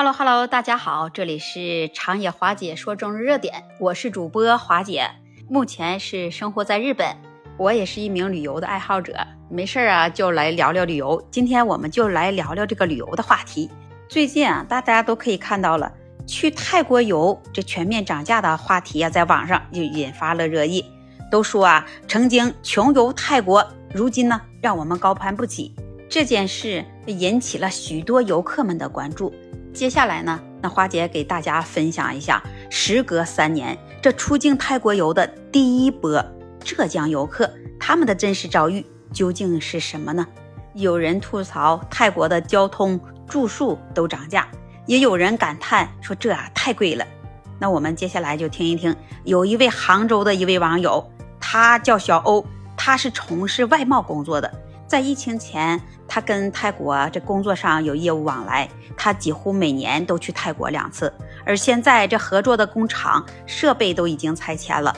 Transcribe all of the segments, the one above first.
Hello Hello，大家好，这里是长野华姐说中日热点，我是主播华姐，目前是生活在日本，我也是一名旅游的爱好者，没事儿啊就来聊聊旅游。今天我们就来聊聊这个旅游的话题。最近啊，大家都可以看到了，去泰国游这全面涨价的话题啊，在网上就引发了热议，都说啊，曾经穷游泰国，如今呢，让我们高攀不起。这件事引起了许多游客们的关注。接下来呢，那花姐给大家分享一下，时隔三年，这出境泰国游的第一波浙江游客，他们的真实遭遇究竟是什么呢？有人吐槽泰国的交通、住宿都涨价，也有人感叹说这啊太贵了。那我们接下来就听一听，有一位杭州的一位网友，他叫小欧，他是从事外贸工作的。在疫情前，他跟泰国这工作上有业务往来，他几乎每年都去泰国两次。而现在这合作的工厂设备都已经拆迁了。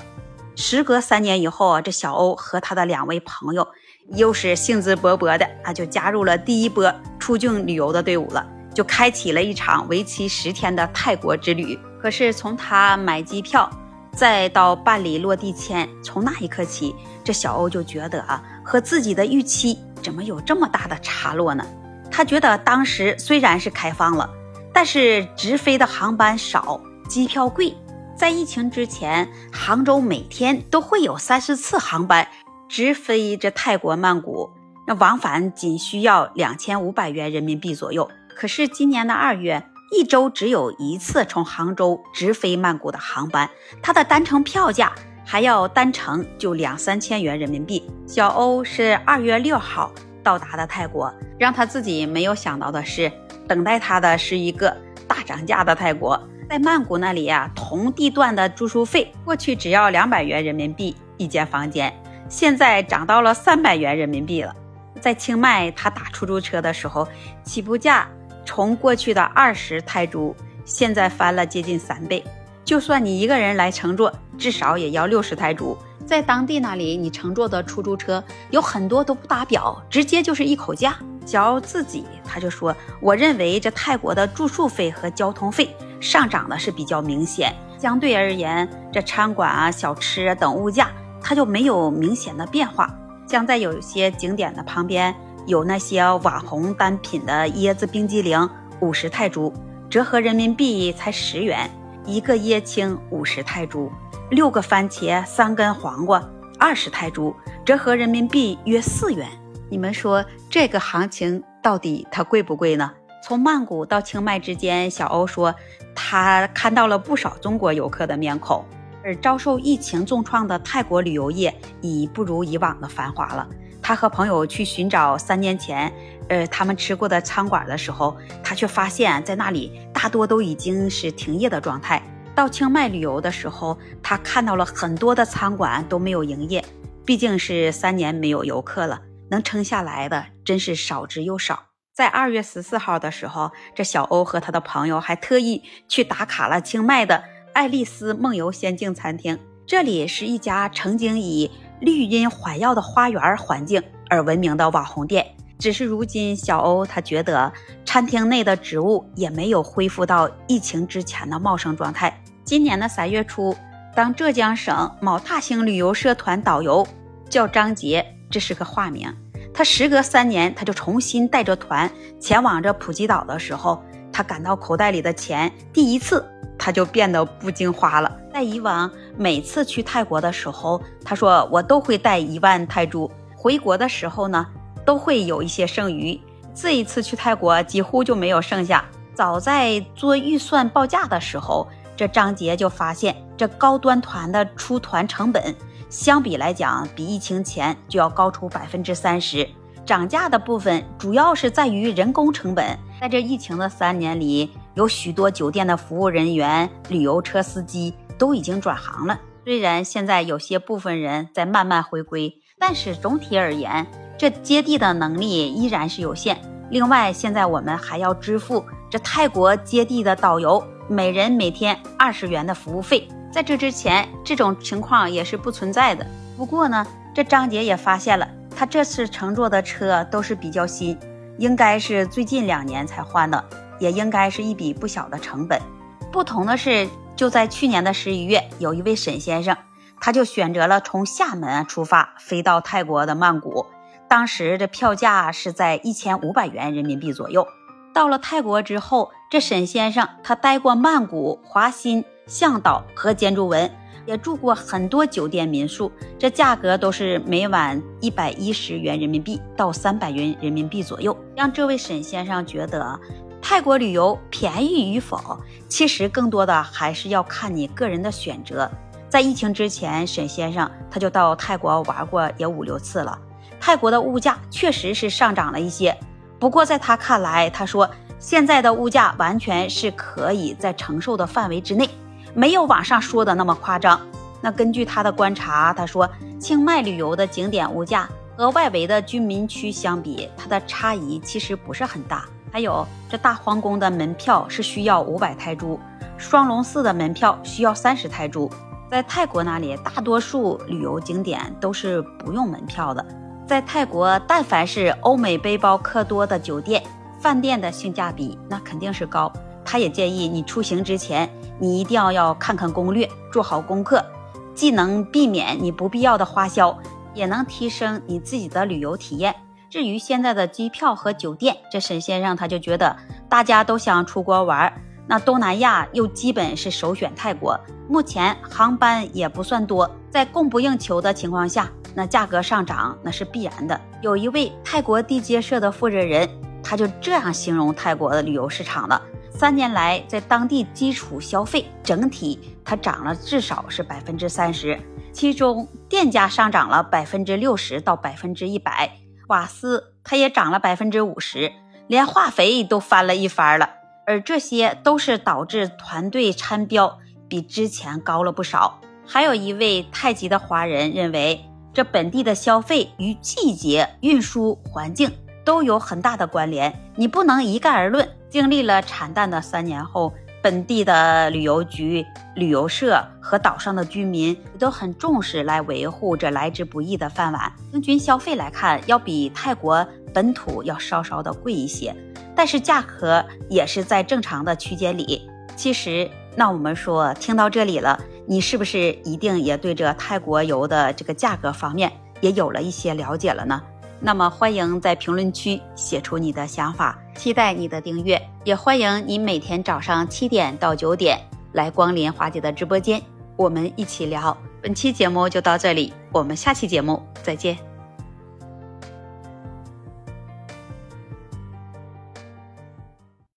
时隔三年以后啊，这小欧和他的两位朋友又是兴致勃勃的啊，就加入了第一波出境旅游的队伍了，就开启了一场为期十天的泰国之旅。可是从他买机票，再到办理落地签，从那一刻起，这小欧就觉得啊。和自己的预期怎么有这么大的差落呢？他觉得当时虽然是开放了，但是直飞的航班少，机票贵。在疫情之前，杭州每天都会有三十次航班直飞这泰国曼谷，那往返仅需要两千五百元人民币左右。可是今年的二月，一周只有一次从杭州直飞曼谷的航班，它的单程票价。还要单程就两三千元人民币。小欧是二月六号到达的泰国，让他自己没有想到的是，等待他的是一个大涨价的泰国。在曼谷那里呀，同地段的住宿费过去只要两百元人民币一间房间，现在涨到了三百元人民币了。在清迈，他打出租车的时候，起步价从过去的二十泰铢，现在翻了接近三倍。就算你一个人来乘坐，至少也要六十泰铢。在当地那里，你乘坐的出租车有很多都不打表，直接就是一口价。小自己他就说：“我认为这泰国的住宿费和交通费上涨的是比较明显，相对而言，这餐馆啊、小吃啊等物价它就没有明显的变化。像在有一些景点的旁边，有那些网红单品的椰子冰激凌，五十泰铢，折合人民币才十元。”一个椰青五十泰铢，六个番茄，三根黄瓜二十泰铢，折合人民币约四元。你们说这个行情到底它贵不贵呢？从曼谷到清迈之间，小欧说他看到了不少中国游客的面孔，而遭受疫情重创的泰国旅游业已不如以往的繁华了。他和朋友去寻找三年前，呃，他们吃过的餐馆的时候，他却发现，在那里大多都已经是停业的状态。到清迈旅游的时候，他看到了很多的餐馆都没有营业，毕竟是三年没有游客了，能撑下来的真是少之又少。在二月十四号的时候，这小欧和他的朋友还特意去打卡了清迈的爱丽丝梦游仙境餐厅，这里是一家曾经以绿荫环绕的花园环境而闻名的网红店，只是如今小欧他觉得餐厅内的植物也没有恢复到疫情之前的茂盛状态。今年的三月初，当浙江省某大型旅游社团导游叫张杰，这是个化名。他时隔三年，他就重新带着团前往这普吉岛的时候，他感到口袋里的钱第一次他就变得不经花了。在以往每次去泰国的时候，他说我都会带一万泰铢，回国的时候呢都会有一些剩余。这一次去泰国几乎就没有剩下。早在做预算报价的时候，这张杰就发现这高端团的出团成本相比来讲，比疫情前就要高出百分之三十。涨价的部分主要是在于人工成本。在这疫情的三年里，有许多酒店的服务人员、旅游车司机。都已经转行了。虽然现在有些部分人在慢慢回归，但是总体而言，这接地的能力依然是有限。另外，现在我们还要支付这泰国接地的导游每人每天二十元的服务费。在这之前，这种情况也是不存在的。不过呢，这张杰也发现了，他这次乘坐的车都是比较新，应该是最近两年才换的。也应该是一笔不小的成本。不同的是，就在去年的十一月，有一位沈先生，他就选择了从厦门出发，飞到泰国的曼谷。当时这票价是在一千五百元人民币左右。到了泰国之后，这沈先生他待过曼谷、华欣、向导和建筑文，也住过很多酒店民宿，这价格都是每晚一百一十元人民币到三百元人民币左右，让这位沈先生觉得泰国旅游便宜与否，其实更多的还是要看你个人的选择。在疫情之前，沈先生他就到泰国玩过也五六次了。泰国的物价确实是上涨了一些，不过在他看来，他说现在的物价完全是可以在承受的范围之内，没有网上说的那么夸张。那根据他的观察，他说清迈旅游的景点物价和外围的居民区相比，它的差异其实不是很大。还有这大皇宫的门票是需要五百泰铢，双龙寺的门票需要三十泰铢。在泰国那里，大多数旅游景点都是不用门票的。在泰国，但凡是欧美背包客多的酒店、饭店的性价比那肯定是高。他也建议你出行之前，你一定要要看看攻略，做好功课，既能避免你不必要的花销，也能提升你自己的旅游体验。至于现在的机票和酒店，这沈先生他就觉得大家都想出国玩，那东南亚又基本是首选泰国。目前航班也不算多，在供不应求的情况下。那价格上涨那是必然的。有一位泰国地接社的负责人，他就这样形容泰国的旅游市场了：三年来，在当地基础消费整体它涨了至少是百分之三十，其中电价上涨了百分之六十到百分之一百，瓦斯它也涨了百分之五十，连化肥都翻了一番了。而这些都是导致团队参标比之前高了不少。还有一位太极的华人认为。这本地的消费与季节、运输环境都有很大的关联，你不能一概而论。经历了惨淡的三年后，本地的旅游局、旅游社和岛上的居民都很重视来维护这来之不易的饭碗。平均消费来看，要比泰国本土要稍稍的贵一些，但是价格也是在正常的区间里。其实，那我们说，听到这里了。你是不是一定也对这泰国游的这个价格方面也有了一些了解了呢？那么欢迎在评论区写出你的想法，期待你的订阅，也欢迎你每天早上七点到九点来光临华姐的直播间，我们一起聊。本期节目就到这里，我们下期节目再见。